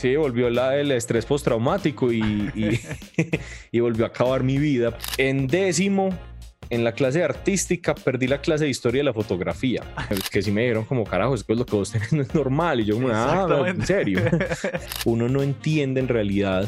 Sí, volvió la, el estrés postraumático y, y, y volvió a acabar mi vida. En décimo, en la clase de artística perdí la clase de historia de la fotografía. Que sí me dijeron como, carajo, es que lo que vos tenés no es normal. Y yo como, ah, en serio. Uno no entiende en realidad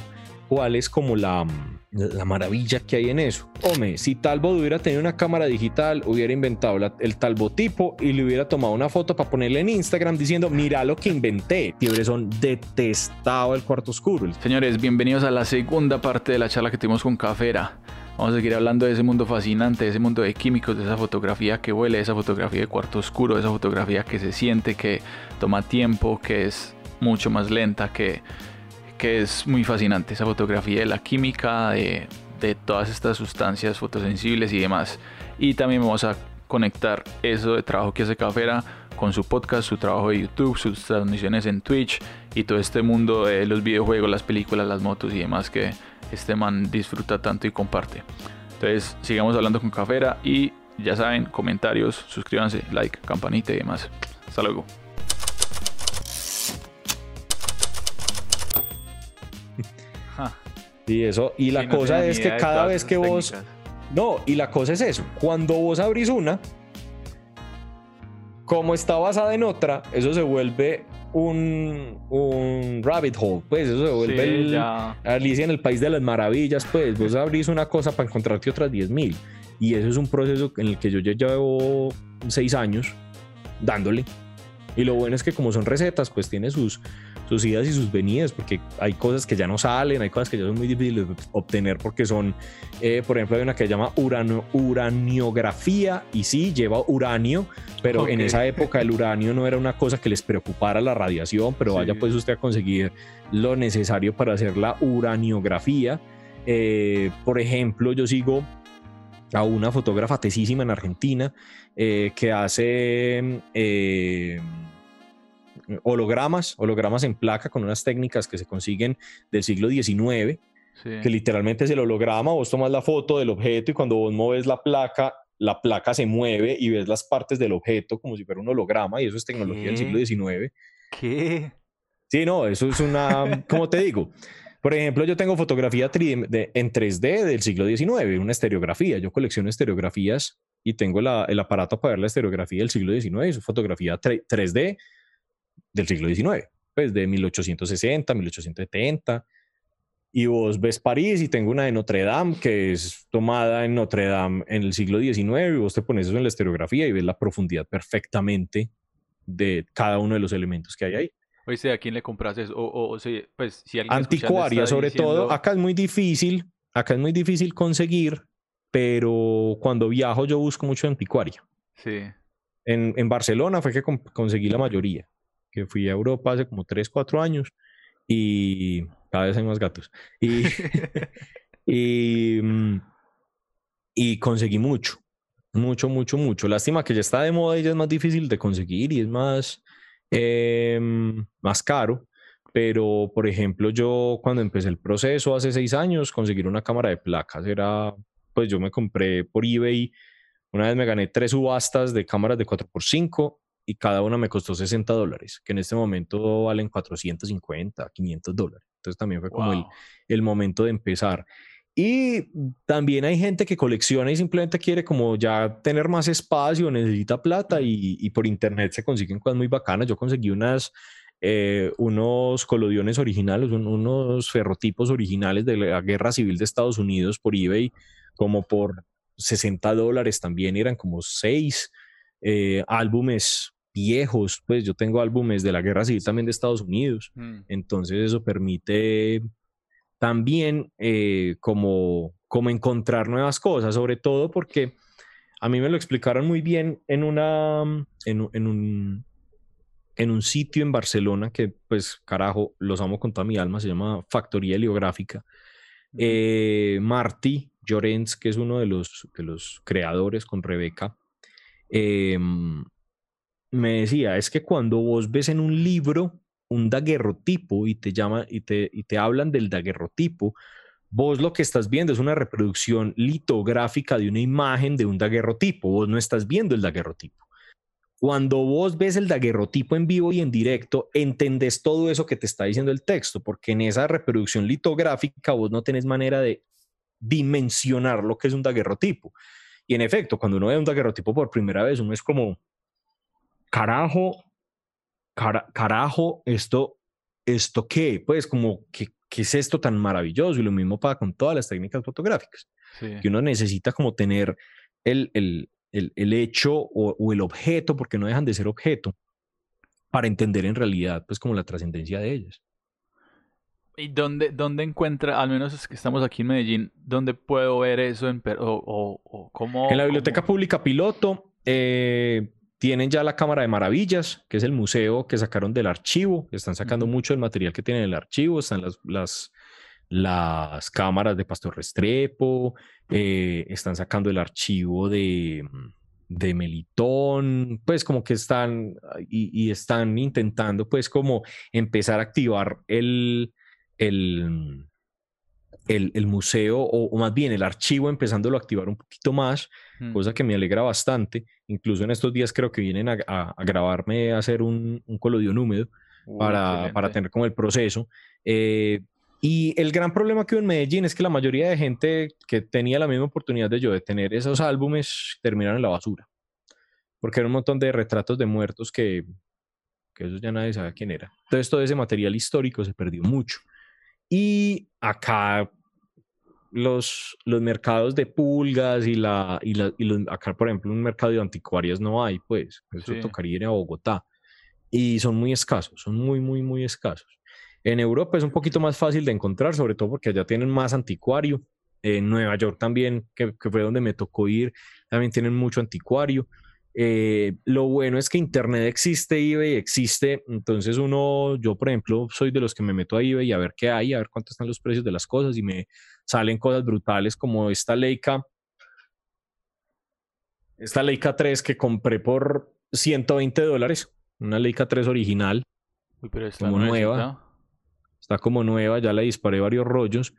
cuál es como la, la maravilla que hay en eso. Hombre, si Talbot hubiera tenido una cámara digital, hubiera inventado el Talbotipo y le hubiera tomado una foto para ponerle en Instagram diciendo, mira lo que inventé. son detestado el cuarto oscuro. Señores, bienvenidos a la segunda parte de la charla que tuvimos con Cafera. Vamos a seguir hablando de ese mundo fascinante, de ese mundo de químicos, de esa fotografía que huele, de esa fotografía de cuarto oscuro, de esa fotografía que se siente, que toma tiempo, que es mucho más lenta, que que es muy fascinante, esa fotografía de la química, de, todas estas sustancias fotosensibles y demás. Y también vamos a conectar eso de trabajo que hace Cafera con su podcast, su trabajo de YouTube, sus transmisiones en Twitch y todo este mundo de los videojuegos, las películas, las motos y demás que este man disfruta tanto y comparte. Entonces, sigamos hablando con Cafera y ya saben, comentarios, suscríbanse, like, campanita y demás. Hasta luego. Y eso, y la cosa es que cada vez que vos. No, y la cosa es eso. Cuando vos abrís una, como está basada en otra, eso se vuelve un, un rabbit hole, pues eso se vuelve Alicia en el País de las Maravillas, pues vos abrís una cosa para encontrarte otras 10.000 y eso es un proceso en el que yo ya llevo seis años dándole. Y lo bueno es que como son recetas, pues tiene sus, sus idas y sus venidas, porque hay cosas que ya no salen, hay cosas que ya son muy difíciles de obtener porque son, eh, por ejemplo, hay una que se llama urano, uraniografía y sí, lleva uranio, pero en esa época el uranio no era una cosa que les preocupara la radiación, pero vaya pues usted a conseguir lo necesario para hacer la uraniografía. Eh, por ejemplo, yo sigo a una fotógrafa tesísima en Argentina eh, que hace hologramas, hologramas en placa con unas técnicas que se consiguen del siglo XIX, que literalmente es el holograma, vos tomas la foto del objeto y cuando vos mueves la placa, la placa se mueve y ves las partes del objeto como si fuera un holograma y eso es tecnología del siglo XIX. ¿Qué? Sí, no, eso es una, como te digo, por ejemplo, yo tengo fotografía en 3D del siglo XIX, una estereografía. Yo colecciono estereografías y tengo el aparato para ver la estereografía del siglo XIX, es fotografía 3D del siglo XIX, pues de 1860, 1870. Y vos ves París y tengo una de Notre Dame que es tomada en Notre Dame en el siglo XIX y vos te pones eso en la estereografía y ves la profundidad perfectamente de cada uno de los elementos que hay ahí. Oye, ¿a quién le compras eso? O, pues, si Anticuaria, sobre todo. Acá es muy difícil, acá es muy difícil conseguir, pero cuando viajo yo busco mucho anticuaria. Sí. En, en Barcelona fue que conseguí la mayoría que fui a Europa hace como 3, 4 años y cada vez hay más gatos. Y, mm, y, conseguí mucho, mucho, mucho, mucho. Lástima que ya está de moda y ya es más difícil de conseguir y es más, em, más caro. Pero, por ejemplo, yo cuando empecé el proceso hace seis años, conseguir una cámara de placas era, pues yo me compré por eBay, una vez me gané tres subastas de cámaras de 4x5 y cada una me costó 60 dólares, que en este momento valen 450, 500 dólares. Entonces también fue como el, el, momento de empezar. Y también hay gente que colecciona y simplemente quiere como ya tener más espacio, necesita plata y, y por internet se consiguen cosas muy bacanas. Yo conseguí unas, eh, unos colodiones originales, unos ferrotipos originales de la Guerra Civil de Estados Unidos por eBay, como por 60 dólares también, eran como 6 eh, álbumes viejos, pues yo tengo álbumes de la guerra civil también de Estados Unidos, mm. entonces eso permite también eh, como, como encontrar nuevas cosas, sobre todo porque a mí me lo explicaron muy bien en, una, en, un, en un sitio en Barcelona que pues carajo, los amo con toda mi alma, se llama Factoría Heliográfica. Eh, Marty Llorens, que es uno de los, de los creadores con Rebeca, Em, me decía, es que cuando vos ves en un libro un daguerrotipo y te llama y te, y te hablan del daguerrotipo, vos lo que estás viendo es una reproducción litográfica de una imagen de un daguerrotipo, vos no estás viendo el daguerrotipo. cuando vos ves el daguerrotipo en vivo y en directo, entendés todo eso que te está diciendo el texto, porque en esa reproducción litográfica vos no tenés manera de dimensionar lo que es un daguerrotipo. Y en efecto, cuando uno ve un daguerrotipo por primera vez, uno es como, carajo, carajo, esto, esto qué, pues como, ¿qué, ¿qué, es esto tan maravilloso? Y lo mismo pasa con todas las técnicas fotográficas, que uno necesita como tener el, el, el, hecho o, el objeto, porque no dejan de ser objeto, para entender en realidad, pues, como la trascendencia de ellas. ¿Y dónde, dónde encuentra, al menos es que estamos aquí en Medellín, dónde puedo ver eso en, o, o, cómo, En la Biblioteca Pública Piloto eh, tienen ya la Cámara de Maravillas, que es el museo que sacaron del archivo. Están sacando mucho del material que tienen el archivo. Están las, las, las cámaras de Pastor Restrepo, eh, están sacando el archivo de, de Melitón, pues como que están y, están intentando pues como empezar a activar el, el, el, museo o, más bien el archivo empezándolo a activar un poquito más, mm. cosa que me alegra bastante. Incluso en estos días creo que vienen a, a, grabarme a hacer un, un colodión húmedo para, para, tener como el proceso. Eh, y el gran problema que hubo en Medellín es que la mayoría de gente que tenía la misma oportunidad de yo de tener esos álbumes terminaron en la basura. Porque era un montón de retratos de muertos que, que eso ya nadie sabe quién era. Entonces todo ese material histórico se perdió mucho. Y acá los, los mercados de pulgas y, la, y, la, y los, acá, por ejemplo, un mercado de anticuarias no hay, pues. Eso tocaría ir a Bogotá. Y son muy escasos, son muy, muy, muy escasos. En Europa es un poquito más fácil de encontrar, sobre todo porque allá tienen más anticuario. En Nueva York también, que, fue donde me tocó ir, también tienen mucho anticuario. Eh, lo bueno es que Internet existe, eBay existe, entonces uno, yo por ejemplo, soy de los que me meto a eBay a ver qué hay, a ver cuántos están los precios de las cosas y me salen cosas brutales como esta Leica, esta Leica 3 que compré por 120 dólares, una Leica 3 original, como nueva. Está como nueva, ya le disparé varios rollos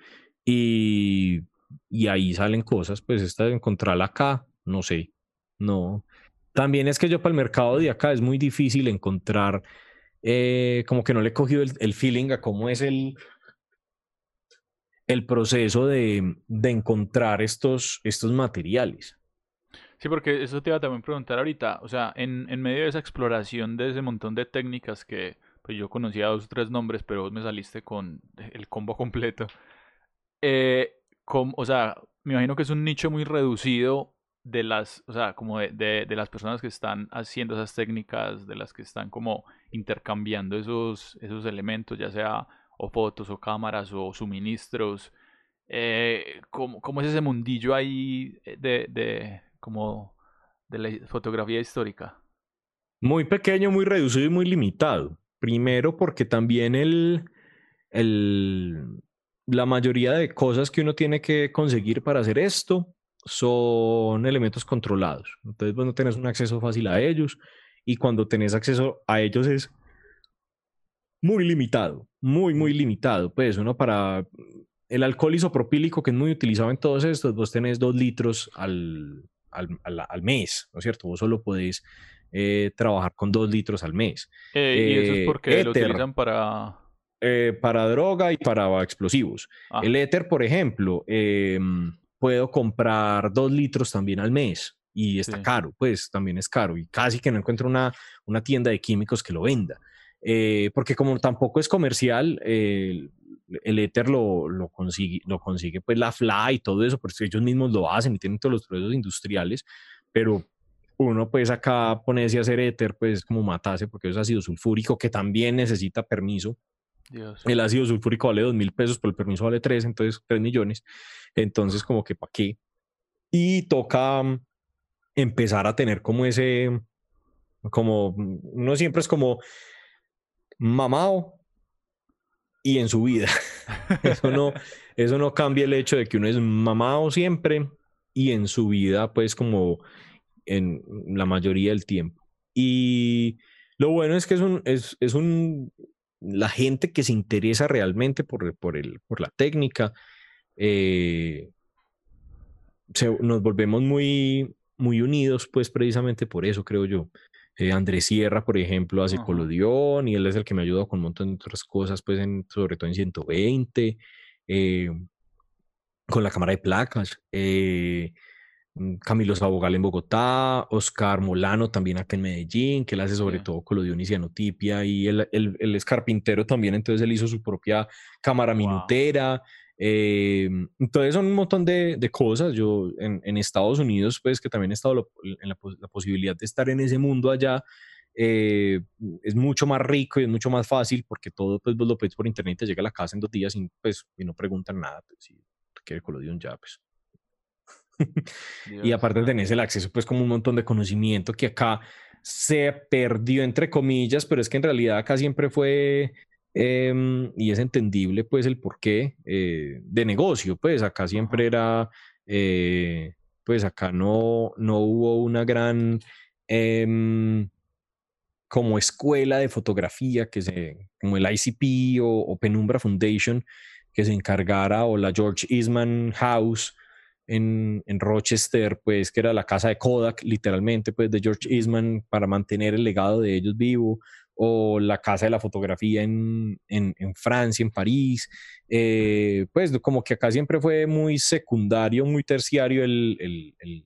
y, y ahí salen cosas. Pues esta de encontrarla acá, no sé, no. También es que yo para el mercado de acá es muy difícil encontrar, eh, como que no le he cogido el, feeling a cómo es el, el proceso de, de, encontrar estos, estos materiales. Sí, porque eso te iba a también preguntar ahorita, o sea, en, medio de esa exploración de ese montón de técnicas que, pues yo conocía dos o tres nombres, pero vos me saliste con el combo completo. Eh, o sea, me imagino que es un nicho muy reducido de las, o sea, como de, las personas que están haciendo esas técnicas, de las que están como intercambiando esos, esos elementos, ya sea o fotos o cámaras o suministros. Eh, ¿cómo, ¿cómo, es ese mundillo ahí de, de, como de la fotografía histórica? Muy pequeño, muy reducido y muy limitado. Primero porque también el, el, la mayoría de cosas que uno tiene que conseguir para hacer esto son elementos controlados. Entonces vos no tenés un acceso fácil a ellos y cuando tenés acceso a ellos es muy limitado, muy, muy limitado. Pues uno para el alcohol isopropílico que es muy utilizado en todos estos, vos tenés dos litros al, al, al mes, ¿no es cierto? Vos solo podés eh, trabajar con dos litros al mes. Eh, ¿Y eso es porque lo utilizan para...? Eh, para droga y para explosivos. Ah. El éter, por ejemplo, em, puedo comprar dos litros también al mes y está caro, pues también es caro y casi que no encuentro una, una tienda de químicos que lo venda. porque como tampoco es comercial, el éter lo, lo, consigue, lo consigue pues la FLA y todo eso, porque ellos mismos lo hacen y tienen todos los procesos industriales, pero uno pues acá ponerse a hacer éter pues como matase porque es ácido sulfúrico que también necesita permiso. El ácido sulfúrico vale dos mil pesos, pero el permiso vale tres, entonces tres millones. Entonces como que para qué. Y toca mm, empezar a tener como ese, como, mm, uno siempre es como mamado y en su vida. eso, no, eso no cambia el hecho de que uno es mamado siempre y en su vida pues como en la mayoría del tiempo. Y lo bueno es que es un, es, es un, la gente que se interesa realmente por, por, el, por la técnica, eh, nos volvemos muy, muy unidos, pues precisamente por eso, creo yo. Eh, Andrés Sierra, por ejemplo, hace colodión y él es el que me ayudó con un montón de otras cosas, pues en, sobre todo en 120, eh, con la cámara de placas. Eh, Camilo Sabogal en Bogotá, Oscar Molano también acá en Medellín, que él hace sobre todo colodión y cianotipia, y él, él, es carpintero también, entonces él hizo su propia cámara minutera. Eh, entonces son un montón de, de cosas. Yo en, en, Estados Unidos, pues que también he estado en la, la, posibilidad de estar en ese mundo allá, eh, es mucho más rico y es mucho más fácil porque todo pues vos lo pedís por internet, te llega a la casa en dos días y, pues, y no preguntan nada. Pues, si quiere colodión ya, pues. Y aparte tenés el acceso pues como un montón de conocimiento que acá se perdió entre comillas, pero es que en realidad acá siempre fue Em, y es entendible pues el porqué eh, de negocio, pues acá siempre era, eh, pues acá no, no hubo una gran em, como escuela de fotografía que se, como el ICP o, Penumbra Foundation que se encargara o la George Eastman House en, Rochester, pues que era la casa de Kodak, literalmente, pues de George Eastman para mantener el legado de ellos vivo, o la Casa de la Fotografía en, en, Francia, en París. Eh, pues como que acá siempre fue muy secundario, muy terciario el, el,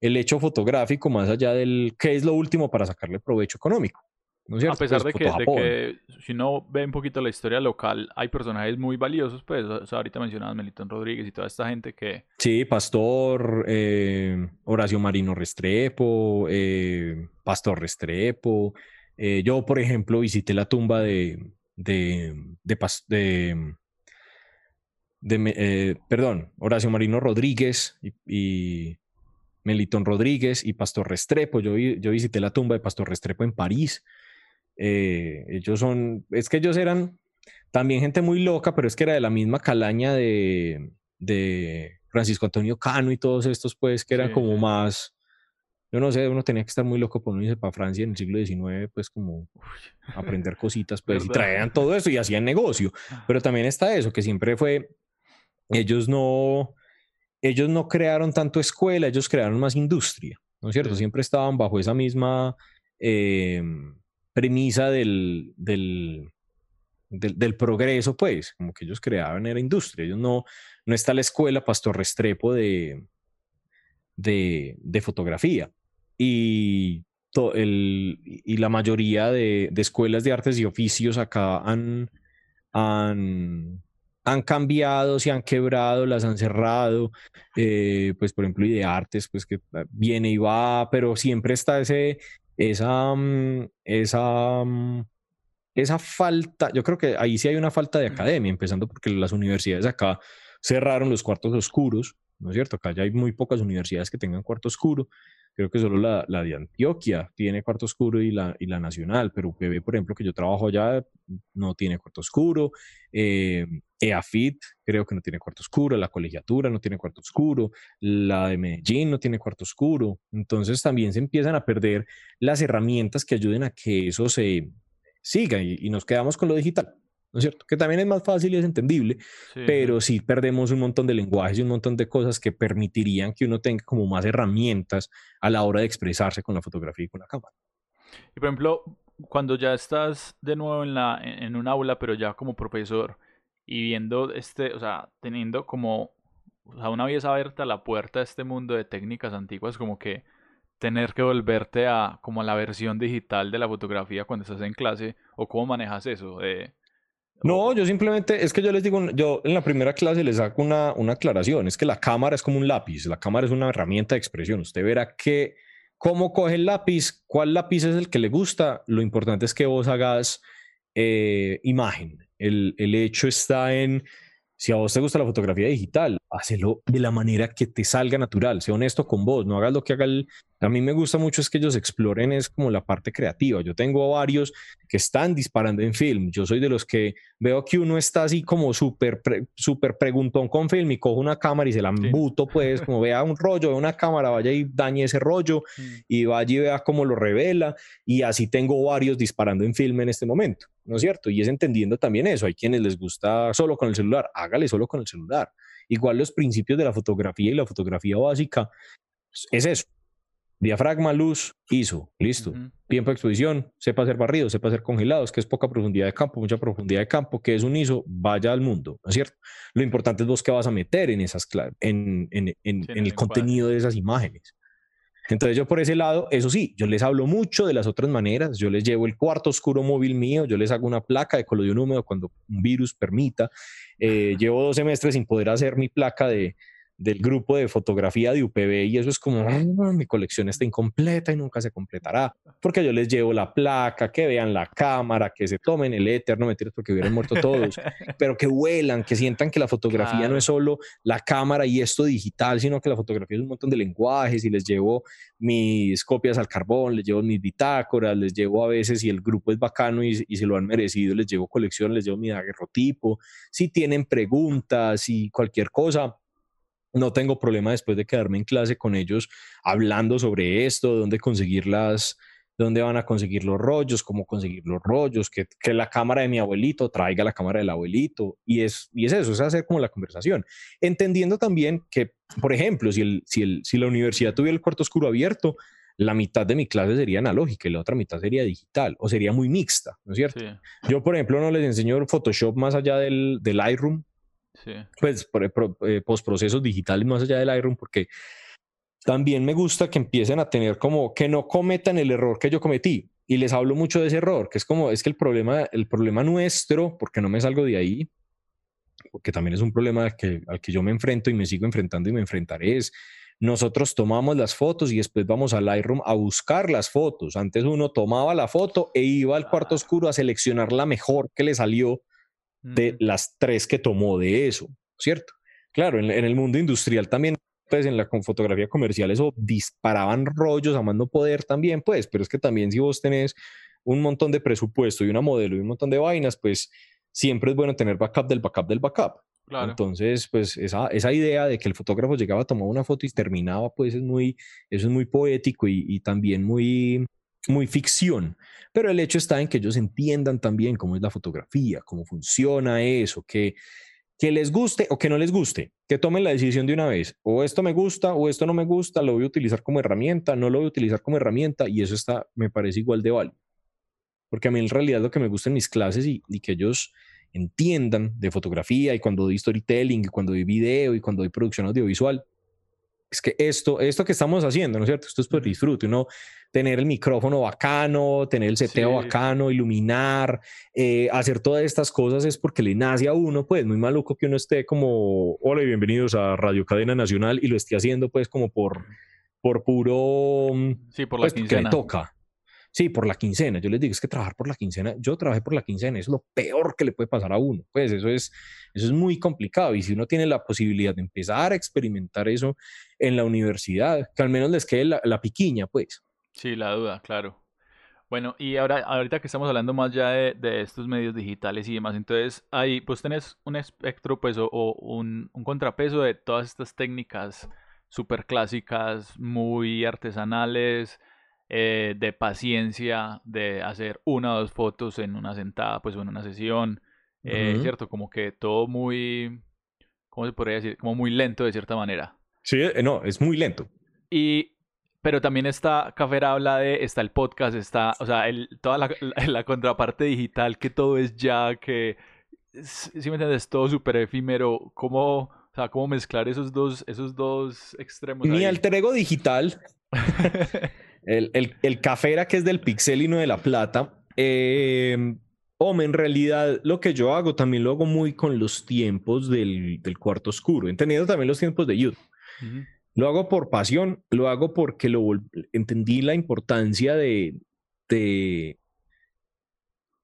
el, hecho fotográfico, más allá del qué es lo último para sacarle provecho económico. ¿No es A pesar pues, de, que, de, que, si uno ve un poquito la historia local, hay personajes muy valiosos, pues ahorita mencionabas Melitón Rodríguez y toda esta gente que... Sí, Pastor, eh, Horacio Marino Restrepo, eh, Pastor Restrepo, eh, yo, por ejemplo, visité la tumba de, de, de, de, perdón, Horacio Marino Rodríguez y, Melitón Rodríguez y Pastor Restrepo. Yo, yo visité la tumba de Pastor Restrepo en París. Eh, ellos son, es que ellos eran también gente muy loca, pero es que era de la misma calaña de, de Francisco Antonio Cano y todos estos, pues, que eran como más yo no sé, uno tenía que estar muy loco por no irse para Francia en el siglo XIX, pues como aprender cositas, pues, y traían todo eso y hacían negocio. Ah. Pero también está eso, que siempre fue, ellos no, ellos no crearon tanto escuela, ellos crearon más industria, ¿no es cierto? Siempre estaban bajo esa misma eh, premisa del, del, del, progreso, pues, como que ellos creaban era industria, ellos no, no está la escuela Pastor Restrepo de, de, fotografía. Y, el, y la mayoría de, de, escuelas de artes y oficios acá han, han, cambiado, se han quebrado, las han cerrado, eh, pues por ejemplo, y de artes, pues que viene y va, pero siempre está ese, esa, mm, esa, mm, esa falta, yo creo que ahí sí hay una falta de academia, empezando porque las universidades acá cerraron los cuartos oscuros, ¿no es cierto? Acá ya hay muy pocas universidades que tengan cuarto oscuro. Creo que solo la, la de Antioquia tiene cuarto oscuro y la, y la nacional, pero UPB, por ejemplo, que yo trabajo allá, no tiene cuarto oscuro. Eh, EAFIT creo que no tiene cuarto oscuro. La colegiatura no tiene cuarto oscuro. La de Medellín no tiene cuarto oscuro. Entonces también se empiezan a perder las herramientas que ayuden a que eso se siga y nos quedamos con lo digital. ¿no es cierto? Que también es más fácil y es entendible, pero sí perdemos un montón de lenguajes y un montón de cosas que permitirían que uno tenga como más herramientas a la hora de expresarse con la fotografía y con la cámara. Y por ejemplo, cuando ya estás de nuevo en, la, en un aula, pero ya como profesor y viendo este, o sea, teniendo como, o sea, una vez abierta la puerta a este mundo de técnicas antiguas, como que tener que volverte a como a la versión digital de la fotografía cuando estás en clase o cómo manejas eso de no, yo simplemente, es que yo les digo, yo en la primera clase les saco una, una aclaración, es que la cámara es como un lápiz, la cámara es una herramienta de expresión, usted verá que, cómo coge el lápiz, cuál lápiz es el que le gusta, lo importante es que vos hagas eh, imagen, el, el hecho está en si a vos te gusta la fotografía digital, hazlo de la manera que te salga natural, sé honesto con vos, no hagas lo que haga el... A mí me gusta mucho es que ellos exploren es como la parte creativa. Yo tengo varios que están disparando en film. Yo soy de los que veo que uno está así como súper super preguntón con film y cojo una cámara y se la embuto, pues como vea un rollo, de una cámara, vaya y dañe ese rollo mm. y vaya y vea cómo lo revela. Y así tengo varios disparando en film en este momento. ¿no es cierto? Y es entendiendo también eso. Hay quienes les gusta solo con el celular, hágale solo con el celular. Igual los principios de la fotografía y la fotografía básica es eso. Diafragma, luz, ISO, listo. Tiempo de exposición, sepa hacer barridos, sepa hacer congelados, que es poca profundidad de campo, mucha profundidad de campo, que es un ISO, vaya al mundo, ¿no es cierto? Lo importante es vos qué vas a meter en, esas, en, en, en, en el contenido de esas imágenes. Entonces yo por ese lado, eso sí, yo les hablo mucho de las otras maneras, yo les llevo el cuarto oscuro móvil mío, yo les hago una placa de colodión húmedo cuando un virus permita. Eh, llevo dos semestres sin poder hacer mi placa de, del grupo de fotografía de UPB y eso es como, mi colección está incompleta y nunca se completará, porque yo les llevo la placa, que vean la cámara, que se tomen el éter, no mentiras porque hubieran muerto todos, pero que vuelan, que sientan que la fotografía no es solo la cámara y esto digital, sino que la fotografía es un montón de lenguajes y les llevo mis copias al carbón, les llevo mis bitácoras, les llevo a veces, si el grupo es bacano y, y se lo han merecido, les llevo colección, les llevo mi daguerrotipo, si tienen preguntas y cualquier cosa, no tengo problema después de quedarme en clase con ellos hablando sobre esto, dónde conseguirlas, dónde van a conseguir los rollos, cómo conseguir los rollos, que, que, la cámara de mi abuelito traiga la cámara del abuelito. Y es, y es eso, es hacer como la conversación. Entendiendo también que, por ejemplo, si, el, si, el, si la universidad tuviera el cuarto oscuro abierto, la mitad de mi clase sería analógica y la otra mitad sería digital o sería muy mixta, ¿no es cierto? Yo, por ejemplo, no les enseño Photoshop más allá del, del Lightroom, pues por, eh, postprocesos digitales más allá del Lightroom, porque también me gusta que empiecen a tener como que no cometan el error que yo cometí. Y les hablo mucho de ese error, que es como, es que el problema, el problema nuestro, porque no me salgo de ahí, porque también es un problema al que, al que yo me enfrento y me sigo enfrentando y me enfrentaré, es nosotros tomamos las fotos y después vamos al Lightroom a buscar las fotos. Antes uno tomaba la foto e iba al cuarto oscuro a seleccionar la mejor que le salió de las tres que tomó de eso, ¿cierto? Claro, en, el mundo industrial también, pues en la fotografía comercial eso disparaban rollos a mando poder también, pues, pero es que también si vos tenés un montón de presupuesto y una modelo y un montón de vainas, pues siempre es bueno tener backup del backup del backup. Entonces, pues esa, esa idea de que el fotógrafo llegaba a tomar una foto y terminaba, pues es muy, eso es muy poético y, y también muy, muy ficción, pero el hecho está en que ellos entiendan también cómo es la fotografía, cómo funciona eso, que, que les guste o que no les guste, que tomen la decisión de una vez, o esto me gusta o esto no me gusta, lo voy a utilizar como herramienta, no lo voy a utilizar como herramienta y eso está, me parece igual de válido. Porque a mí en realidad lo que me gusta en mis clases y, y que ellos entiendan de fotografía y cuando doy storytelling y cuando doy video y cuando doy producción audiovisual, es que esto, esto que estamos haciendo, ¿no es cierto? Esto es por disfrute, uno tener el micrófono bacano, tener el seteo bacano, iluminar, eh, hacer todas estas cosas es porque le nace a uno, pues muy maluco que uno esté como, hola y bienvenidos a Radio Cadena Nacional y lo esté haciendo pues como por, por puro, sí, por la pues, que le toca. Sí, por la quincena. Yo les digo, es que trabajar por la quincena, yo trabajé por la quincena, es lo peor que le puede pasar a uno. Pues eso es, eso es muy complicado. Y si uno tiene la posibilidad de empezar a experimentar eso en la universidad, que al menos les quede la, piquiña, pues. Sí, la duda, claro. Bueno, y ahora, ahorita que estamos hablando más ya de, de, estos medios digitales y demás, entonces ahí pues tenés un espectro pues o, un, un, contrapeso de todas estas técnicas súper clásicas, muy artesanales, eh, de paciencia, de hacer una o dos fotos en una sentada, pues en una sesión, eh, ¿cierto? Como que todo muy, ¿cómo se podría decir? Como muy lento de cierta manera. Sí, eh, no, es muy lento. Y, pero también está, Cafera habla de, está el podcast, está, o sea, el, toda la, la, contraparte digital, que todo es ya, que, si me entiendes, todo súper efímero, ¿cómo, o sea, cómo mezclar esos dos, esos dos extremos? Mi alter ego digital El, el, el cafera que es del pixel y no de la plata. Eh, hombre, en realidad lo que yo hago también lo hago muy con los tiempos del, del cuarto oscuro, entendiendo también los tiempos de YouTube. Lo hago por pasión, lo hago porque lo entendí la importancia de, de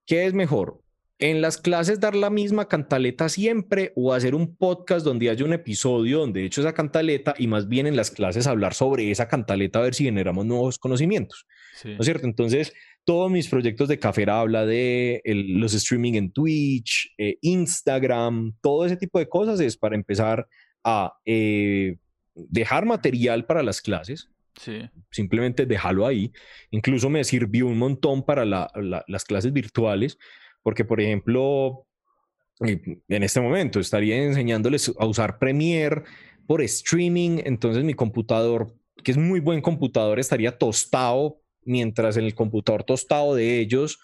qué es mejor, en las clases dar la misma cantaleta siempre o hacer un podcast donde haya un episodio donde he hecho esa cantaleta y más bien en las clases hablar sobre esa cantaleta a ver si generamos nuevos conocimientos. ¿No es cierto? Entonces, todos mis proyectos de Cafera habla de los streaming en Twitch, eh, Instagram, todo ese tipo de cosas es para empezar a eh, dejar material para las clases. Sí. Simplemente dejarlo ahí. Incluso me sirvió un montón para las clases virtuales porque, por ejemplo, en este momento estaría enseñándoles a usar Premiere por streaming, entonces mi computador que es muy buen computador, estaría tostado, mientras en el computador tostado de ellos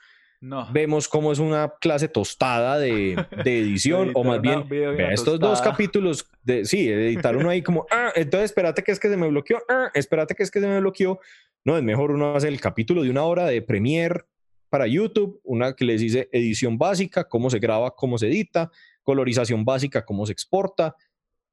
vemos cómo es una clase tostada de, edición, o más bien, estos dos capítulos, de, sí, editar uno ahí como, ah, entonces espérate que es que se me bloqueó, ah, espérate que es que se me bloqueó. No, es mejor uno hacer el capítulo de una hora de Premiere para YouTube, una que les dice edición básica, cómo se graba, cómo se edita, colorización básica, cómo se exporta.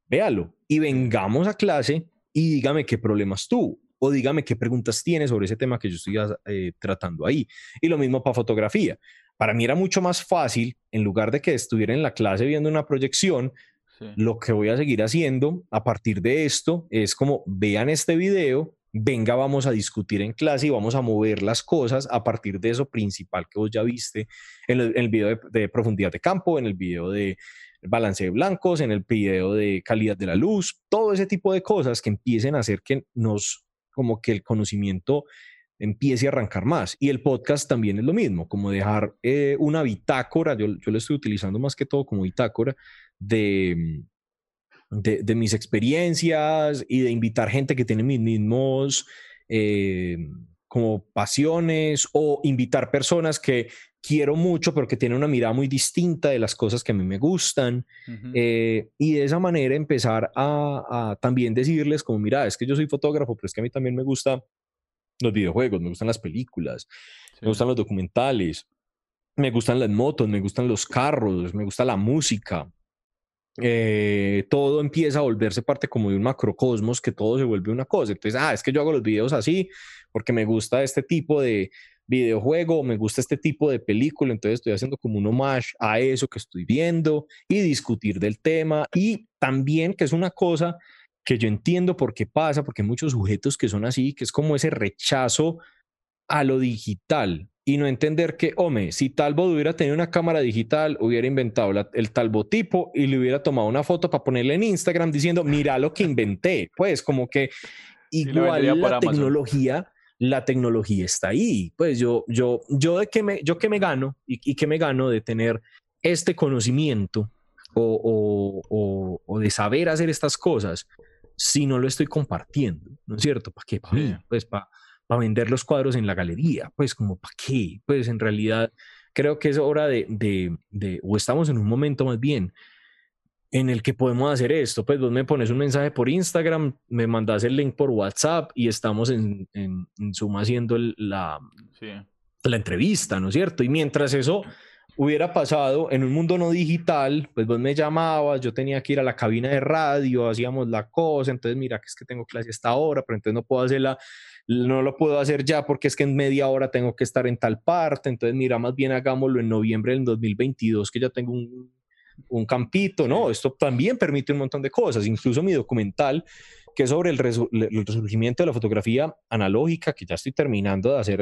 Véalo y vengamos a clase y dígame qué problemas tú o dígame qué preguntas tiene sobre ese tema que yo estoy eh, tratando ahí. Y lo mismo para fotografía. Para mí era mucho más fácil, en lugar de que estuviera en la clase viendo una proyección, lo que voy a seguir haciendo a partir de esto es como vean este video, venga, vamos a discutir en clase y vamos a mover las cosas a partir de eso principal que vos ya viste en el, video de, profundidad de campo, en el video de balance de blancos, en el video de calidad de la luz, todo ese tipo de cosas que empiecen a hacer que nos como que el conocimiento empiece a arrancar más. Y el podcast también es lo mismo, como dejar eh, una bitácora, yo, yo lo estoy utilizando más que todo como bitácora de, de, de, mis experiencias y de invitar gente que tiene mis mismos eh, como pasiones o invitar personas que quiero mucho, pero que tienen una mirada muy distinta de las cosas que a mí me gustan. Eh, y de esa manera empezar a, también decirles como, mira, es que yo soy fotógrafo, pero es que a mí también me gustan los videojuegos, me gustan las películas, me gustan los documentales, me gustan las motos, me gustan los carros, me gusta la música. Eh, todo empieza a volverse parte como de un macrocosmos que todo se vuelve una cosa. Entonces, ah, es que yo hago los videos así porque me gusta este tipo de, videojuego, me gusta este tipo de película, entonces estoy haciendo como un homage a eso que estoy viendo y discutir del tema y también que es una cosa que yo entiendo por qué pasa, porque hay muchos sujetos que son así, que es como ese rechazo a lo digital y no entender que, hombre, si Talbot hubiera tenido una cámara digital, hubiera inventado el Talbot tipo y le hubiera tomado una foto para ponerle en Instagram diciendo, mira lo que inventé. Pues como que igual la tecnología la tecnología está ahí. Pues yo, yo, yo de qué me, yo qué me gano y, y qué me gano de tener este conocimiento o, o, o, de saber hacer estas cosas si no lo estoy compartiendo, ¿no es cierto? ¿Para qué? Pues para vender los cuadros en la galería, pues como para qué? Pues en realidad creo que es hora de, de, de, o estamos en un momento más bien en el que podemos hacer esto. Pues vos me pones un mensaje por Instagram, me mandas el link por WhatsApp y estamos en, en, Zoom haciendo la, la entrevista, ¿no es cierto? Y mientras eso hubiera pasado en un mundo no digital, pues vos me llamabas, yo tenía que ir a la cabina de radio, hacíamos la cosa, entonces mira que es que tengo clase esta hora, pero entonces no puedo hacerla, no lo puedo hacer ya porque es que en media hora tengo que estar en tal parte, entonces mira, más bien hagámoslo en noviembre del 2022, que ya tengo un un campito, ¿no? Esto también permite un montón de cosas, incluso mi documental, que es sobre el, resurgimiento de la fotografía analógica, que ya estoy terminando de hacer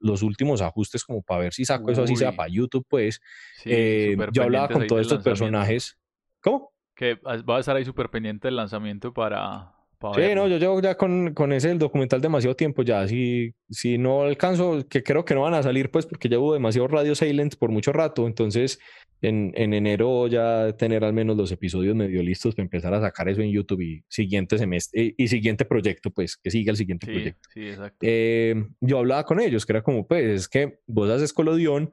los últimos ajustes como para ver si saco eso así sea para YouTube, pues. Eh, yo hablaba con todos estos personajes. ¿Cómo? Que va a estar ahí súper pendiente del lanzamiento para, Sí, no, yo llevo ya con, con ese el documental demasiado tiempo ya. Si, si no alcanzo, que creo que no van a salir, pues porque llevo demasiado Radio Silent por mucho rato. Entonces, en, en enero ya tener al menos los episodios medio listos para empezar a sacar eso en YouTube y siguiente semestre y, siguiente proyecto, pues que siga el siguiente proyecto. Sí, exacto. Eh, yo hablaba con ellos, que era como, pues, es que vos haces colodión,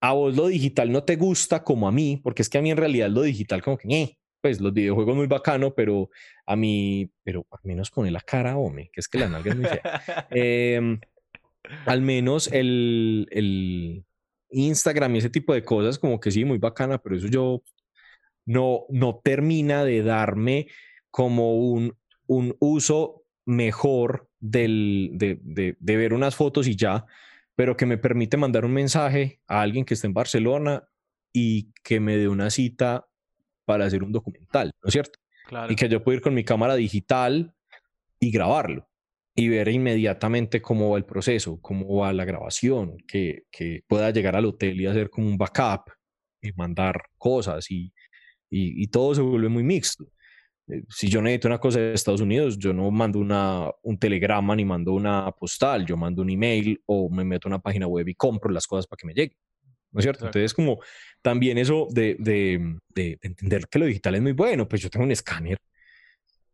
a vos lo digital no te gusta como a mí, porque es que a mí en realidad lo digital como que, eh, pues los videojuegos muy bacano, pero a mí, pero al menos pone la cara, hombre, que es que la nalga es muy fea. Em, al menos el, el, Instagram y ese tipo de cosas, como que sí, muy bacana, pero eso yo no, no termina de darme como un, un uso mejor del, de, de, de ver unas fotos y ya, pero que me permite mandar un mensaje a alguien que esté en Barcelona y que me dé una cita para hacer un documental, ¿no es cierto? Y que yo pueda ir con mi cámara digital y grabarlo y ver inmediatamente cómo va el proceso, cómo va la grabación, que, que pueda llegar al hotel y hacer como un backup y mandar cosas y, y, todo se vuelve muy mixto. Eh, si yo necesito una cosa de Estados Unidos, yo no mando una, un telegrama ni mando una postal, yo mando un email o me meto a una página web y compro las cosas para que me lleguen. ¿no es cierto? Entonces, como también eso de, de, de, entender que lo digital es muy bueno, pues yo tengo un escáner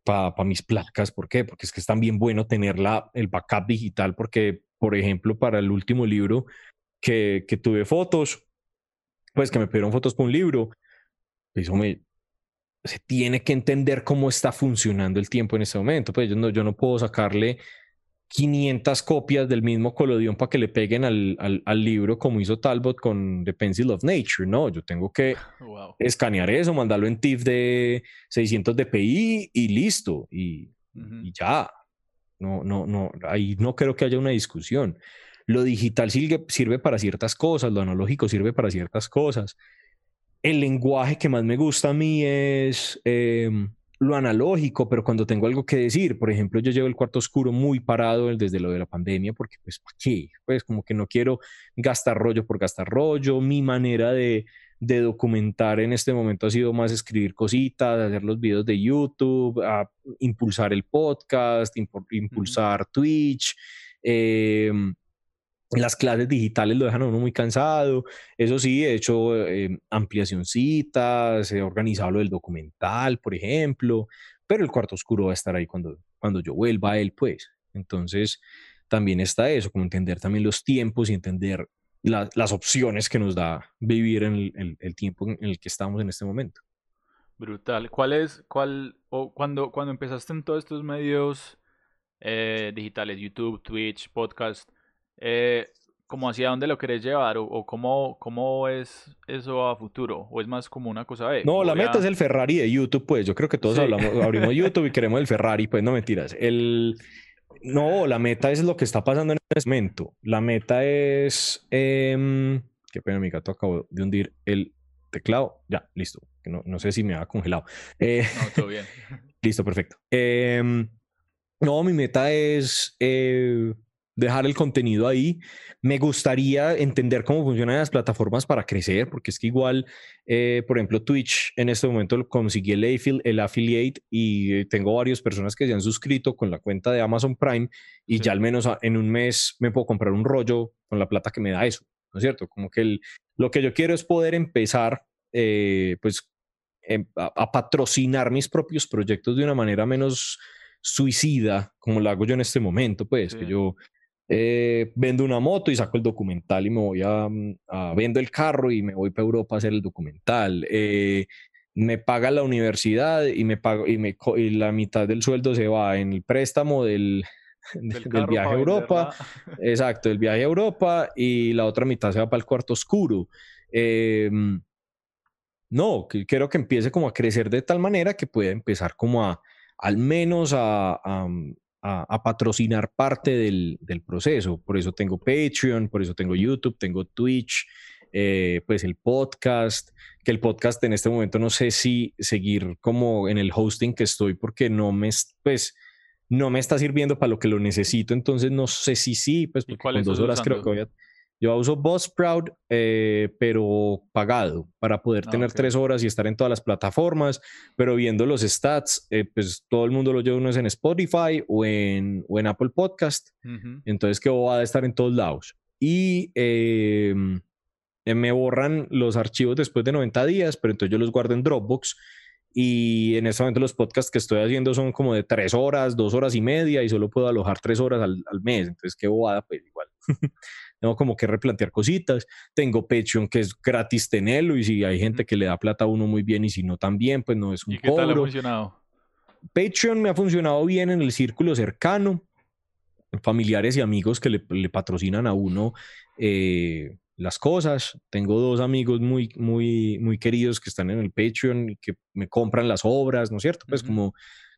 para mis placas. ¿Por qué? Porque es que es también bueno tener la, el backup digital porque, por ejemplo, para el último libro que, que tuve fotos, pues que me pidieron fotos para un libro, eso me, se tiene que entender cómo está funcionando el tiempo en este momento. Pues yo no, yo no puedo sacarle 500 copias del mismo colodión para que le peguen al, al, libro como hizo Talbot con The Pencil of Nature. No, yo tengo que escanear eso, mandarlo en TIFF de 600 dpi y listo. Y, y, ya. No, no, no, ahí no creo que haya una discusión. Lo digital sirve, sirve para ciertas cosas, lo analógico sirve para ciertas cosas. El lenguaje que más me gusta a mí es... Em, lo analógico, pero cuando tengo algo que decir, por ejemplo, yo llevo el cuarto oscuro muy parado desde lo de la pandemia, porque pues, ¿para qué? Pues como que no quiero gastar rollo por gastar rollo, mi manera de, de documentar en este momento ha sido más escribir cositas, hacer los videos de YouTube, a impulsar el podcast, impulsar Twitch. Eh, las clases digitales lo dejan a uno muy cansado. Eso sí, he hecho eh, ampliacioncitas, he organizado lo del documental, por ejemplo, pero el cuarto oscuro va a estar ahí cuando, cuando yo vuelva a él, pues. Entonces, también está eso, como entender también los tiempos y entender las opciones que nos da vivir en el, tiempo en el que estamos en este momento. Brutal. ¿Cuál es, cuál, o cuando, cuando empezaste en todos estos medios eh, digitales, YouTube, Twitch, podcast, eh, como hacia dónde lo querés llevar o, cómo, cómo es eso a futuro o es más como una cosa de... No, la meta es el Ferrari de YouTube, pues yo creo que todos hablamos, abrimos YouTube y queremos el Ferrari, pues no mentiras. El... No, la meta es lo que está pasando en este momento. La meta es... Em, qué pena, mi gato acabó de hundir el teclado. Ya, listo. No, no sé si me ha congelado. Eh, no, todo bien. listo, perfecto. Em, no, mi meta es eh, dejar el contenido ahí. Me gustaría entender cómo funcionan las plataformas para crecer, porque es que igual, eh, por ejemplo, Twitch en este momento conseguí el, el affiliate y tengo varias personas que se han suscrito con la cuenta de Amazon Prime y ya al menos en un mes me puedo comprar un rollo con la plata que me da eso, ¿no es cierto? Como que lo que yo quiero es poder empezar, eh, pues, em, a, patrocinar mis propios proyectos de una manera menos suicida, como lo hago yo en este momento, pues, que yo eh, vendo una moto y saco el documental y me voy a, mm, vendo el carro y me voy para Europa a hacer el documental. Eh, me paga la universidad y me pago y, me, y la mitad del sueldo se va en el préstamo del, del, viaje a Europa. Exacto, el viaje a Europa y la otra mitad se va para el cuarto oscuro. Em, no, quiero que empiece como a crecer de tal manera que pueda empezar como a al menos a, a, patrocinar parte del, proceso. Por eso tengo Patreon, por eso tengo YouTube, tengo Twitch, eh, pues el podcast, que el podcast en este momento no sé si seguir como en el hosting que estoy porque no me, pues, no me está sirviendo para lo que lo necesito, entonces no sé si sí, pues porque con dos horas creo que voy a yo uso Buzzsprout, eh, pero pagado para poder ah, tener tres horas y estar en todas las plataformas, pero viendo los stats, eh, pues todo el mundo lo lleva uno es en Spotify o en, o en Apple Podcast. Entonces que va a estar en todos lados. Y eh, me borran los archivos después de 90 días, pero entonces yo los guardo en Dropbox. Y en este momento los podcasts que estoy haciendo son como de tres horas, dos horas y media y solo puedo alojar tres horas al, al mes. Entonces, qué bobada, pues igual. tengo como que replantear cositas. Tengo Patreon que es gratis tenerlo y si hay gente que le da plata a uno muy bien y si no también, pues no es un ¿Y qué tal ha funcionado? Patreon me ha funcionado bien en el círculo cercano, familiares y amigos que le, patrocinan a uno eh, las cosas. Tengo dos amigos muy, muy, muy queridos que están en el Patreon y que me compran las obras, ¿no es cierto? Pues como,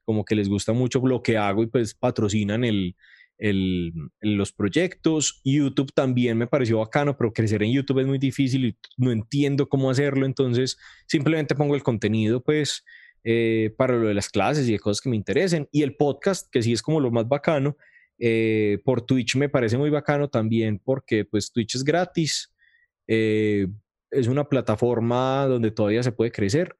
como que les gusta mucho lo que hago y pues patrocinan el, el, los proyectos. YouTube también me pareció bacano, pero crecer en YouTube es muy difícil y no entiendo cómo hacerlo. Entonces, simplemente pongo el contenido, pues, eh, para lo de las clases y de cosas que me interesen. Y el podcast, que sí es como lo más bacano. Eh, por Twitch me parece muy bacano también porque, pues, Twitch es gratis. Eh, es una plataforma donde todavía se puede crecer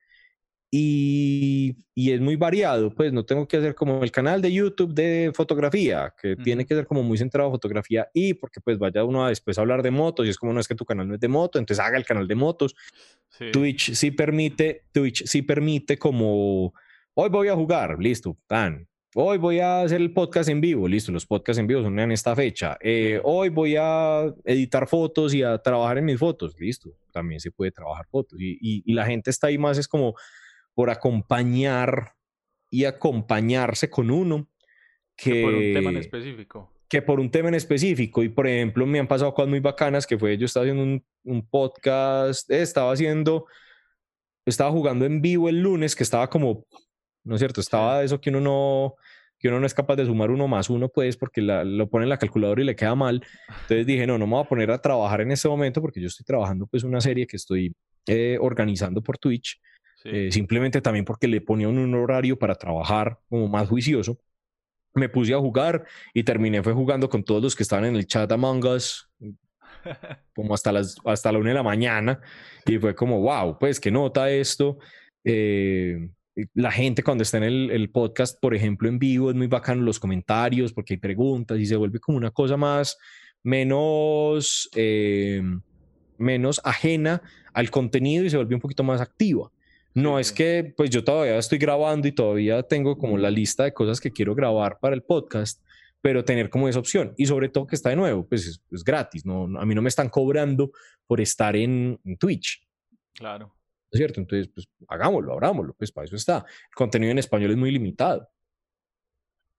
y, es muy variado, pues no tengo que hacer como el canal de YouTube de fotografía, que tiene que ser como muy centrado en fotografía y porque pues vaya uno a después a hablar de motos y es como no es que tu canal no es de moto, entonces haga el canal de motos. Twitch sí permite, Twitch sí permite como hoy voy a jugar, listo, tan. Hoy voy a hacer el podcast en vivo, listo, los podcasts en vivo son en esta fecha. Eh, hoy voy a editar fotos y a trabajar en mis fotos, listo, también se puede trabajar fotos. Y, y la gente está ahí más, es como por acompañar y acompañarse con uno. Que, por un tema en específico. Que por un tema en específico. Y por ejemplo, me han pasado cosas muy bacanas que fue, yo estaba haciendo un, un podcast, estaba haciendo, estaba jugando en vivo el lunes, que estaba como, ¿no es cierto? Estaba eso que uno no, que uno no es capaz de sumar uno más uno, pues, porque lo pone en la calculadora y le queda mal. Entonces dije, no, no me voy a poner a trabajar en este momento porque yo estoy trabajando pues una serie que estoy eh, organizando por Twitch eh, simplemente también porque le ponían un horario para trabajar como más juicioso. Me puse a jugar y terminé fue jugando con todos los que estaban en el chat Among Us, como hasta, las, hasta la una de la mañana, y fue como, wow, pues qué nota esto. Eh, la gente cuando está en el, el, podcast, por ejemplo, en vivo, es muy bacano los comentarios porque hay preguntas y se vuelve como una cosa más, menos, eh, menos ajena al contenido y se vuelve un poquito más activa. No es que pues yo todavía estoy grabando y todavía tengo como la lista de cosas que quiero grabar para el podcast, pero tener como esa opción y sobre todo que está de nuevo, pues es, gratis, no, a mí no me están cobrando por estar en, Twitch. Claro. ¿Es cierto? Entonces, pues hagámoslo, abrámoslo, pues para eso está. El contenido en español es muy limitado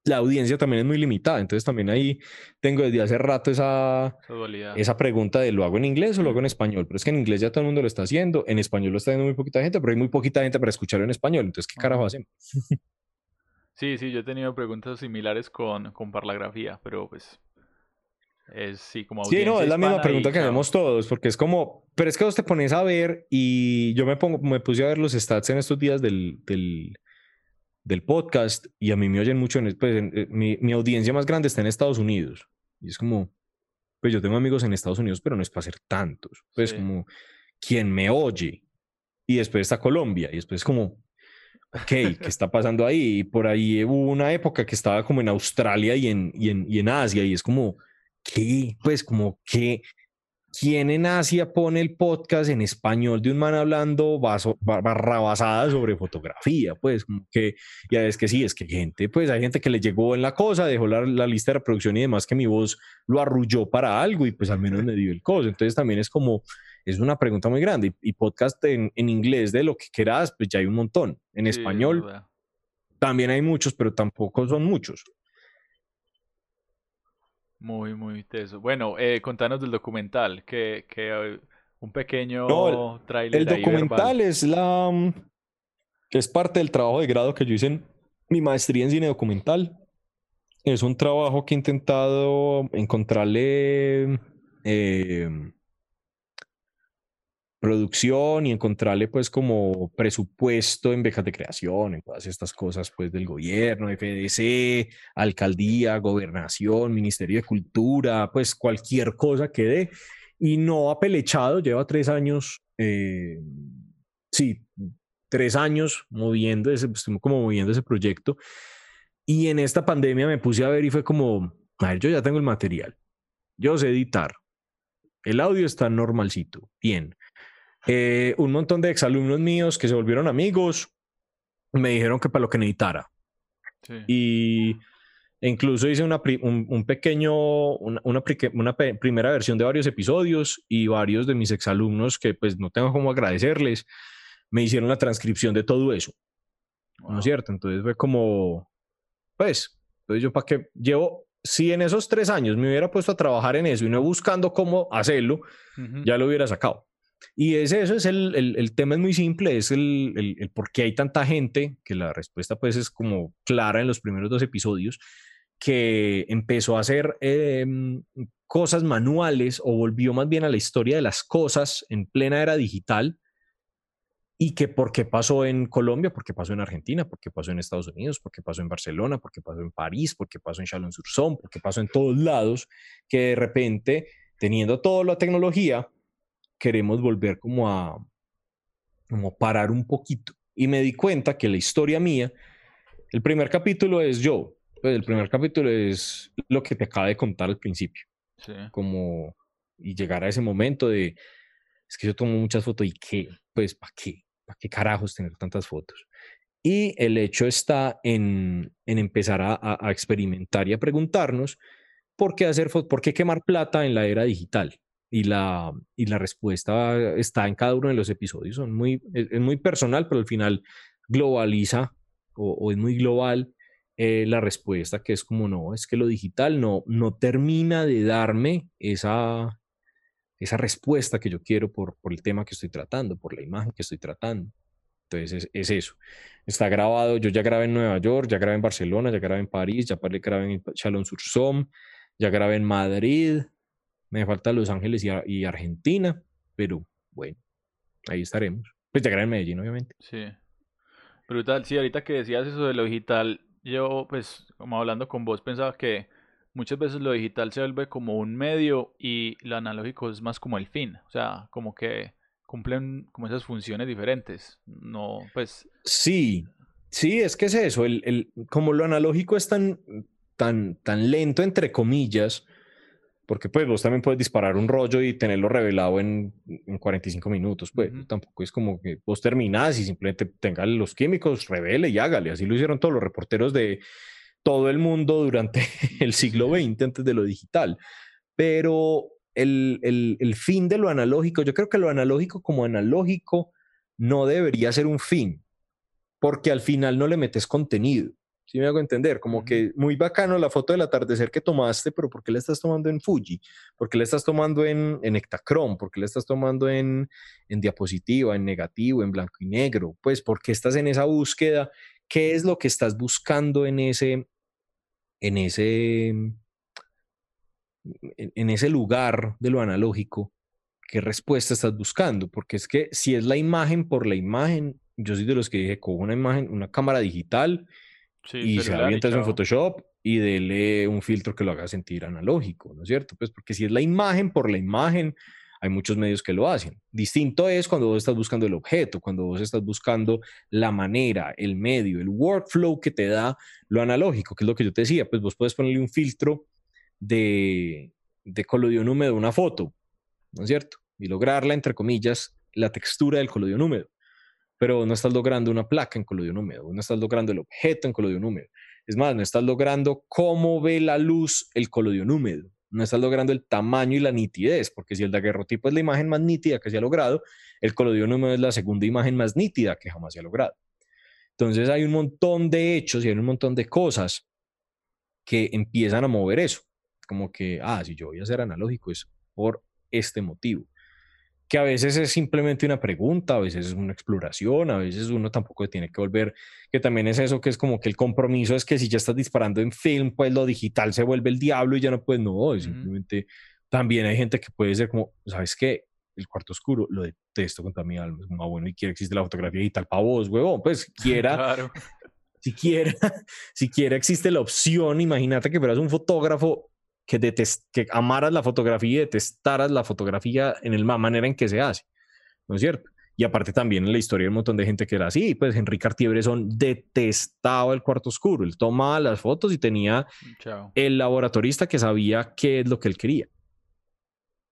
la audiencia también es muy limitada. Entonces también ahí tengo desde hace rato esa, esa pregunta de lo hago en inglés o lo hago en español. Pero es que en inglés ya todo el mundo lo está haciendo, en español lo está haciendo muy poquita gente, pero hay muy poquita gente para escucharlo en español. Entonces, ¿qué carajo hacemos? Sí, sí, yo he tenido preguntas similares con, con parlagrafía, pero pues es sí, como Sí, no, es la misma pregunta que hacemos todos, porque es como, pero es que vos te pones a ver y yo me pongo, me puse a ver los stats en estos días del, del del podcast y a mí me oyen mucho, en, pues, eh, mi, mi, audiencia más grande está en Estados Unidos. Y es como, pues yo tengo amigos en Estados Unidos, pero no es para ser tantos. Pues como, quien me oye. Y después está Colombia. Y después como, ok, ¿qué está pasando ahí? Y por ahí hubo una época que estaba como en Australia y en, y en, y en Asia. Y es como, ¿qué? Pues como, ¿qué? ¿Quién en Asia pone el podcast en español de un man hablando barrabasada sobre fotografía? Pues como que, ya es que sí, es que gente, pues hay gente que le llegó en la cosa, dejó la, lista de reproducción y demás que mi voz lo arrulló para algo y pues al menos me dio el coso. Entonces también es como, es una pregunta muy grande. Y, podcast en, inglés de lo que quieras, pues ya hay un montón. En español también hay muchos, pero tampoco son muchos. Muy, muy teso. Bueno, eh, contanos del documental, que, que un pequeño no, el, El documental es la mm, es parte del trabajo de grado que yo hice en mi maestría en cine documental. Es un trabajo que he intentado encontrarle eh, producción y encontrarle pues como presupuesto en becas de creación, en todas estas cosas pues del gobierno, FDC, alcaldía, gobernación, Ministerio de Cultura, pues cualquier cosa que dé. Y no ha pelechado, lleva tres años, eh, sí, tres años moviendo ese, pues, como moviendo ese proyecto. Y en esta pandemia me puse a ver y fue como, a ver, yo ya tengo el material, yo sé editar, el audio está normalcito, bien. Eh, un montón de exalumnos míos que se volvieron amigos me dijeron que para lo que necesitara. Y incluso hice una, un, pequeño, una, una, primera versión de varios episodios y varios de mis exalumnos que pues no tengo cómo agradecerles, me hicieron la transcripción de todo eso. ¿No es cierto? Entonces fue como, pues, entonces yo para que llevo, si en esos tres años me hubiera puesto a trabajar en eso y no buscando cómo hacerlo, ya lo hubiera sacado. Y es eso, es el, el, tema es muy simple, es el, el, por qué hay tanta gente, que la respuesta pues es como clara en los primeros dos episodios, que empezó a hacer em, cosas manuales o volvió más bien a la historia de las cosas en plena era digital y que por qué pasó en Colombia, por qué pasó en Argentina, por qué pasó en Estados Unidos, por qué pasó en Barcelona, por qué pasó en París, por qué pasó en Chalon-sur-Saône, por qué pasó en todos lados, que de repente, teniendo toda la tecnología, queremos volver como a como parar un poquito. Y me di cuenta que la historia mía, el primer capítulo es yo, pues el primer capítulo es lo que te acaba de contar al principio. Como y llegar a ese momento de es que yo tomo muchas fotos y qué, pues ¿para qué? ¿Para qué carajos tener tantas fotos? Y el hecho está en, en empezar a, a, experimentar y a preguntarnos por qué, hacer, por qué quemar plata en la era digital. Y la, y la respuesta está en cada uno de los episodios. Son muy, es, muy personal, pero al final globaliza o, o es muy global eh, la respuesta, que es como no, es que lo digital no, no termina de darme esa, esa respuesta que yo quiero por, por el tema que estoy tratando, por la imagen que estoy tratando. Entonces es, eso. Está grabado, yo ya grabé en Nueva York, ya grabé en Barcelona, ya grabé en París, ya grabé en Chalon-sur-Somme, ya grabé en Madrid, me falta Los Ángeles y, Argentina, pero bueno, ahí estaremos. Pues ya grabé en Medellín, obviamente. Sí. Brutal, sí, ahorita que decías eso de lo digital, yo pues como hablando con vos pensaba que muchas veces lo digital se vuelve como un medio y lo analógico es más como el fin, o sea, como que cumplen como esas funciones diferentes. No, pues. Sí, sí, es que es eso. El, el, como lo analógico es tan, tan, tan lento, entre comillas, porque pues vos también puedes disparar un rollo y tenerlo revelado en, en 45 minutos, pues tampoco es como que vos terminás y simplemente tengas los químicos, revele y hágale. Así lo hicieron todos los reporteros de todo el mundo durante el siglo XX antes de lo digital. Pero el, fin de lo analógico. Yo creo que lo analógico como analógico no debería ser un fin, porque al final no le metes contenido. Si me hago entender, como que muy bacano la foto del atardecer que tomaste, pero ¿por qué la estás tomando en Fuji? ¿Por qué la estás tomando en, en Ektachrome? ¿Por qué la estás tomando en, en diapositiva, en negativo, en blanco y negro? Pues porque estás en esa búsqueda. ¿Qué es lo que estás buscando en ese, en ese, en, ese lugar de lo analógico, ¿qué respuesta estás buscando? Porque es que si es la imagen por la imagen, yo soy de los que dije, cojo una imagen, una cámara digital y se avienta en Photoshop y dele un filtro que lo haga sentir analógico, ¿no es cierto? Pues porque si es la imagen por la imagen, hay muchos medios que lo hacen. Distinto es cuando vos estás buscando el objeto, cuando vos estás buscando la manera, el medio, el workflow que te da lo analógico, que es lo que yo te decía, pues vos puedes ponerle un filtro de, de colodión húmedo una foto, ¿no es cierto? Y lograrla, entre comillas, la textura del colodión húmedo. Pero no estás logrando una placa en colodión húmedo, no estás logrando el objeto en colodión húmedo. Es más, no estás logrando cómo ve la luz el colodión húmedo. No estás logrando el tamaño y la nitidez, porque si el daguerrotipo es la imagen más nítida que se ha logrado, el colodión húmedo es la segunda imagen más nítida que jamás se ha logrado. Entonces hay un montón de hechos y hay un montón de cosas que empiezan a mover eso como que, ah, si yo voy a ser analógico es por este motivo. Que a veces es simplemente una pregunta, a veces es una exploración, a veces uno tampoco tiene que volver, que también es eso que es como que el compromiso es que si ya estás disparando en film, pues lo digital se vuelve el diablo y ya no puedes, no, simplemente también hay gente que puede ser como, ¿sabes qué? El cuarto oscuro lo detesto con toda mi alma, es como, ah, bueno, y quiere existe la fotografía digital para vos, huevón, pues quiera, claro. siquiera, siquiera existe la opción, imagínate que fueras un fotógrafo que, que amaras la fotografía y detestaras la fotografía en la manera en que se hace, ¿no es cierto? Y aparte también en la historia hay un montón de gente que era así, pues Henry Cartier-Bresson detestaba el cuarto oscuro, él tomaba las fotos y tenía el laboratorista que sabía qué es lo que él quería.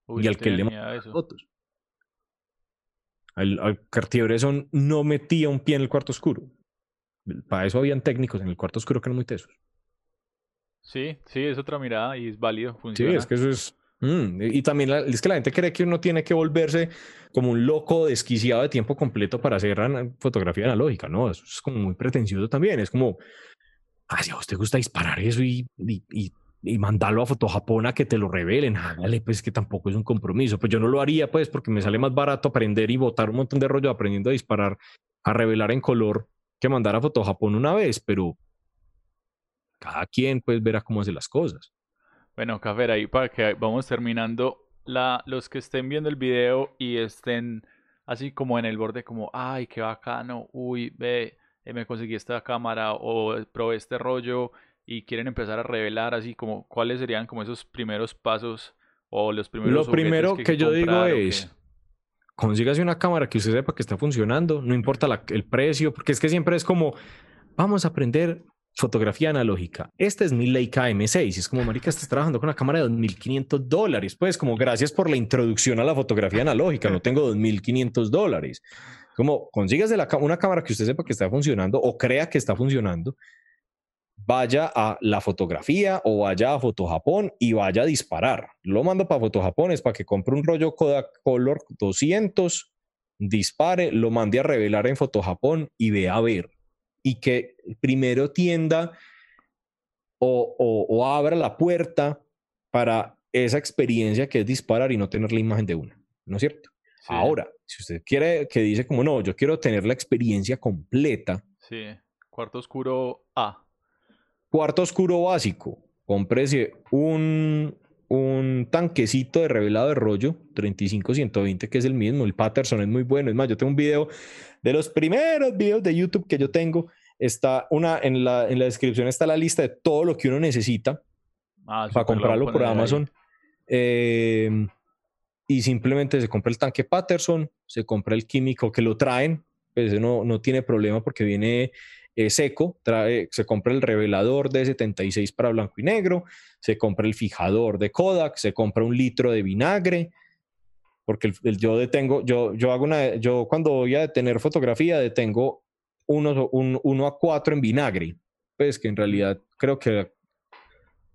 y al que le mandaba las fotos. Al, Cartier-Bresson no metía un pie en el cuarto oscuro. Para eso habían técnicos en el cuarto oscuro que eran muy tesos. Sí, sí, es otra mirada y es válido, funciona. Sí, es que eso es... Mm, y también es que la gente cree que uno tiene que volverse como un loco desquiciado de tiempo completo para hacer fotografía analógica, ¿no? Eso es como muy pretencioso también. Es como, ah, si a te gusta disparar eso y, y, y, mandarlo a Foto Japón a que te lo revelen, hágale, pues que tampoco es un compromiso. Pues yo no lo haría, pues, porque me sale más barato aprender y botar un montón de rollo aprendiendo a disparar, a revelar en color, que mandar a Foto Japón una vez, pero cada quien pues verá cómo hace las cosas. Bueno, Café, ahí para que vamos terminando, la, los que estén viendo el video y estén así como en el borde, como, ay, qué bacano, uy, ve, eh, me conseguí esta cámara o probé este rollo y quieren empezar a revelar así como cuáles serían como esos primeros pasos o los primeros Lo primero que, yo digo es, consígase una cámara que usted sepa que está funcionando, no importa el precio, porque es que siempre es como, vamos a aprender fotografía analógica. Esta es mi Leica M6. Y es como, marica, estás trabajando con una cámara de 2.500 dólares. Pues como gracias por la introducción a la fotografía analógica. No tengo 2.500 dólares. Como consígase la, una cámara que usted sepa que está funcionando o crea que está funcionando, vaya a la fotografía o vaya a Foto Japón y vaya a disparar. Lo mando para Foto Japón, es para que compre un rollo Kodak Color 200, dispare, lo mande a revelar en Foto Japón y vea a ver. Y que primero tienda o, o abra la puerta para esa experiencia que es disparar y no tener la imagen de una, ¿no es cierto? Ahora, si usted quiere que dice como no, yo quiero tener la experiencia completa. Sí, cuarto oscuro A. Cuarto oscuro básico, cómprese un, un tanquecito de revelado de rollo 35-120, que es el mismo. El Patterson es muy bueno. Es más, yo tengo un video de los primeros videos de YouTube que yo tengo. Está una, en la, en la descripción está la lista de todo lo que uno necesita ah, para comprarlo por Amazon. Eh, y simplemente se compra el tanque Patterson, se compra el químico que lo traen, pues no, no tiene problema porque viene eh, seco, trae, se compra el revelador de 76 para blanco y negro, se compra el fijador de Kodak, se compra un litro de vinagre, porque el, yo detengo, yo, yo hago una, yo cuando voy a detener fotografía detengo un, uno a cuatro en vinagre, pues que en realidad creo que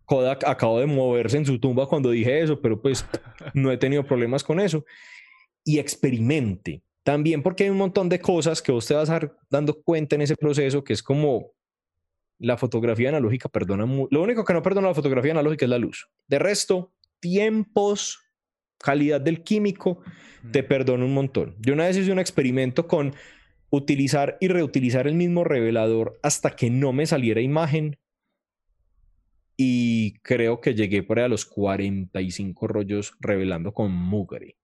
Kodak acabó de moverse en su tumba cuando dije eso, pero pues no he tenido problemas con eso. Y experimente. También porque hay un montón de cosas que vos te vas a dar dando cuenta en ese proceso, que es como la fotografía analógica perdona. Lo único que no perdona la fotografía analógica es la luz. De resto, tiempos, calidad del químico, te perdona un montón. Yo una vez hice un experimento con utilizar y reutilizar el mismo revelador hasta que no me saliera imagen y creo que llegué por ahí a los 45 rollos revelando con mugre.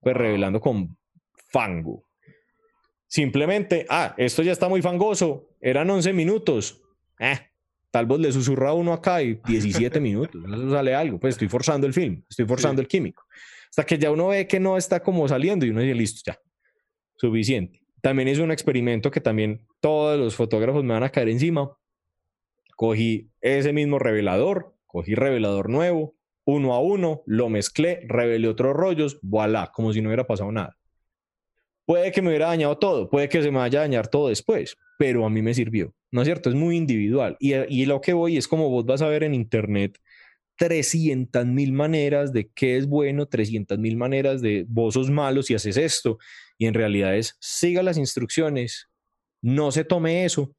Pues revelando con fango. Simplemente, ah, esto ya está muy fangoso. Eran 11 minutos. Eh, tal vez le susurra uno acá y 17 minutos. No sale algo. Pues estoy forzando el film, estoy forzando el químico. Hasta que ya uno ve que no está como saliendo y uno dice, listo, ya. Suficiente. También es un experimento que también todos los fotógrafos me van a caer encima Cogí ese mismo revelador, cogí revelador nuevo, uno a uno, lo mezclé, revelé otros rollos, voilà, como si no hubiera pasado nada. Puede que me hubiera dañado todo, puede que se me vaya a dañar todo después, pero a mí me sirvió. ¿No es cierto? Es muy individual. Y, y lo que voy es como vos vas a ver en internet 300 mil maneras de qué es bueno, 300 mil maneras de vos sos malo si haces esto. Y en realidad es siga las instrucciones, no se tome eso,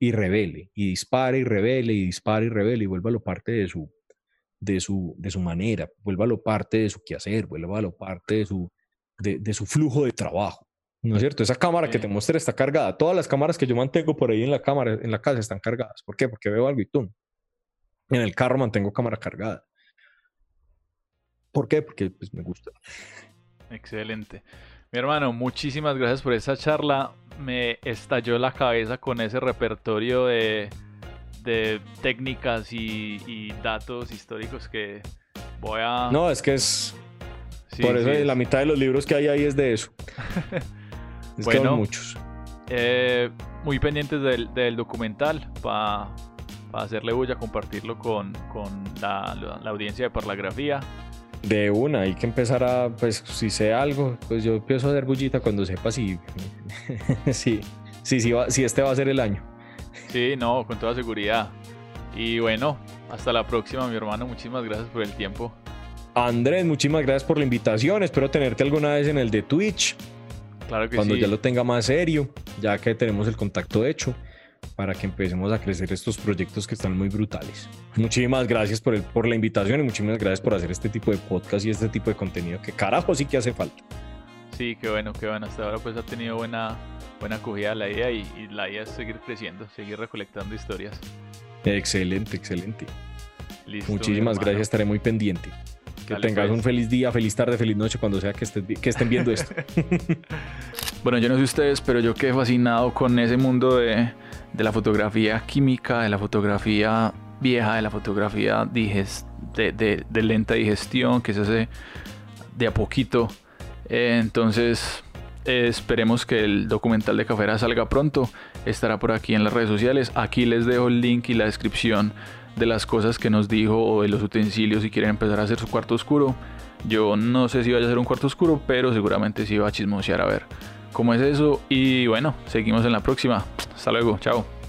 y revele, y dispare y revele, y dispare y revele, y vuélvalo parte de su, de su, de su manera, vuélvalo parte de su quehacer, vuélvalo parte de su, de, su flujo de trabajo. ¿No es cierto? Esa cámara que te mostré está cargada. Todas las cámaras que yo mantengo por ahí en la cámara, en la casa, están cargadas. ¿Por qué? Porque veo algo y tú. En el carro mantengo cámara cargada. ¿Por qué? Porque pues, me gusta. Excelente. Mi hermano, muchísimas gracias por esa charla. Me estalló la cabeza con ese repertorio de, técnicas y, datos históricos que voy a... No, es que es... por eso la mitad de los libros que hay ahí es de eso. es bueno, que muchos. Eh, muy pendientes del, documental para hacerle bulla, compartirlo con, la, la audiencia de Parlagrafía. De una, hay que empezar a, pues si sé algo, pues yo empiezo a hacer bullita cuando sepa si, sí, sí, sí, si este va a ser el año. Sí, no, con toda seguridad. Y bueno, hasta la próxima, mi hermano. Muchísimas gracias por el tiempo. Andrés, muchísimas gracias por la invitación. Espero tenerte alguna vez en el de Twitch. Claro que cuando ya lo tenga más serio, ya que tenemos el contacto hecho para que empecemos a crecer estos proyectos que están muy brutales. Muchísimas gracias por, el, por la invitación y muchísimas gracias por hacer este tipo de podcast y este tipo de contenido que carajo sí que hace falta. Sí, qué bueno, qué bueno. Hasta ahora pues ha tenido buena, buena acogida la idea y, la idea es seguir creciendo, seguir recolectando historias. Excelente, excelente. Muchísimas gracias, estaré muy pendiente. Que tengas pues. un feliz día, feliz tarde, feliz noche cuando sea que, que estén viendo esto. bueno, yo no sé ustedes, pero yo quedé fascinado con ese mundo de, de la fotografía química, de la fotografía vieja, de la fotografía de, de, lenta digestión que se hace de a poquito. Eh, entonces esperemos que el documental de Cafera salga pronto. Estará por aquí en las redes sociales. Aquí les dejo el link y la descripción de las cosas que nos dijo o de los utensilios si quieren empezar a hacer su cuarto oscuro. Yo no sé si vaya a ser un cuarto oscuro, pero seguramente sí va a chismosear a ver cómo es eso. Y bueno, seguimos en la próxima. Hasta luego, chao.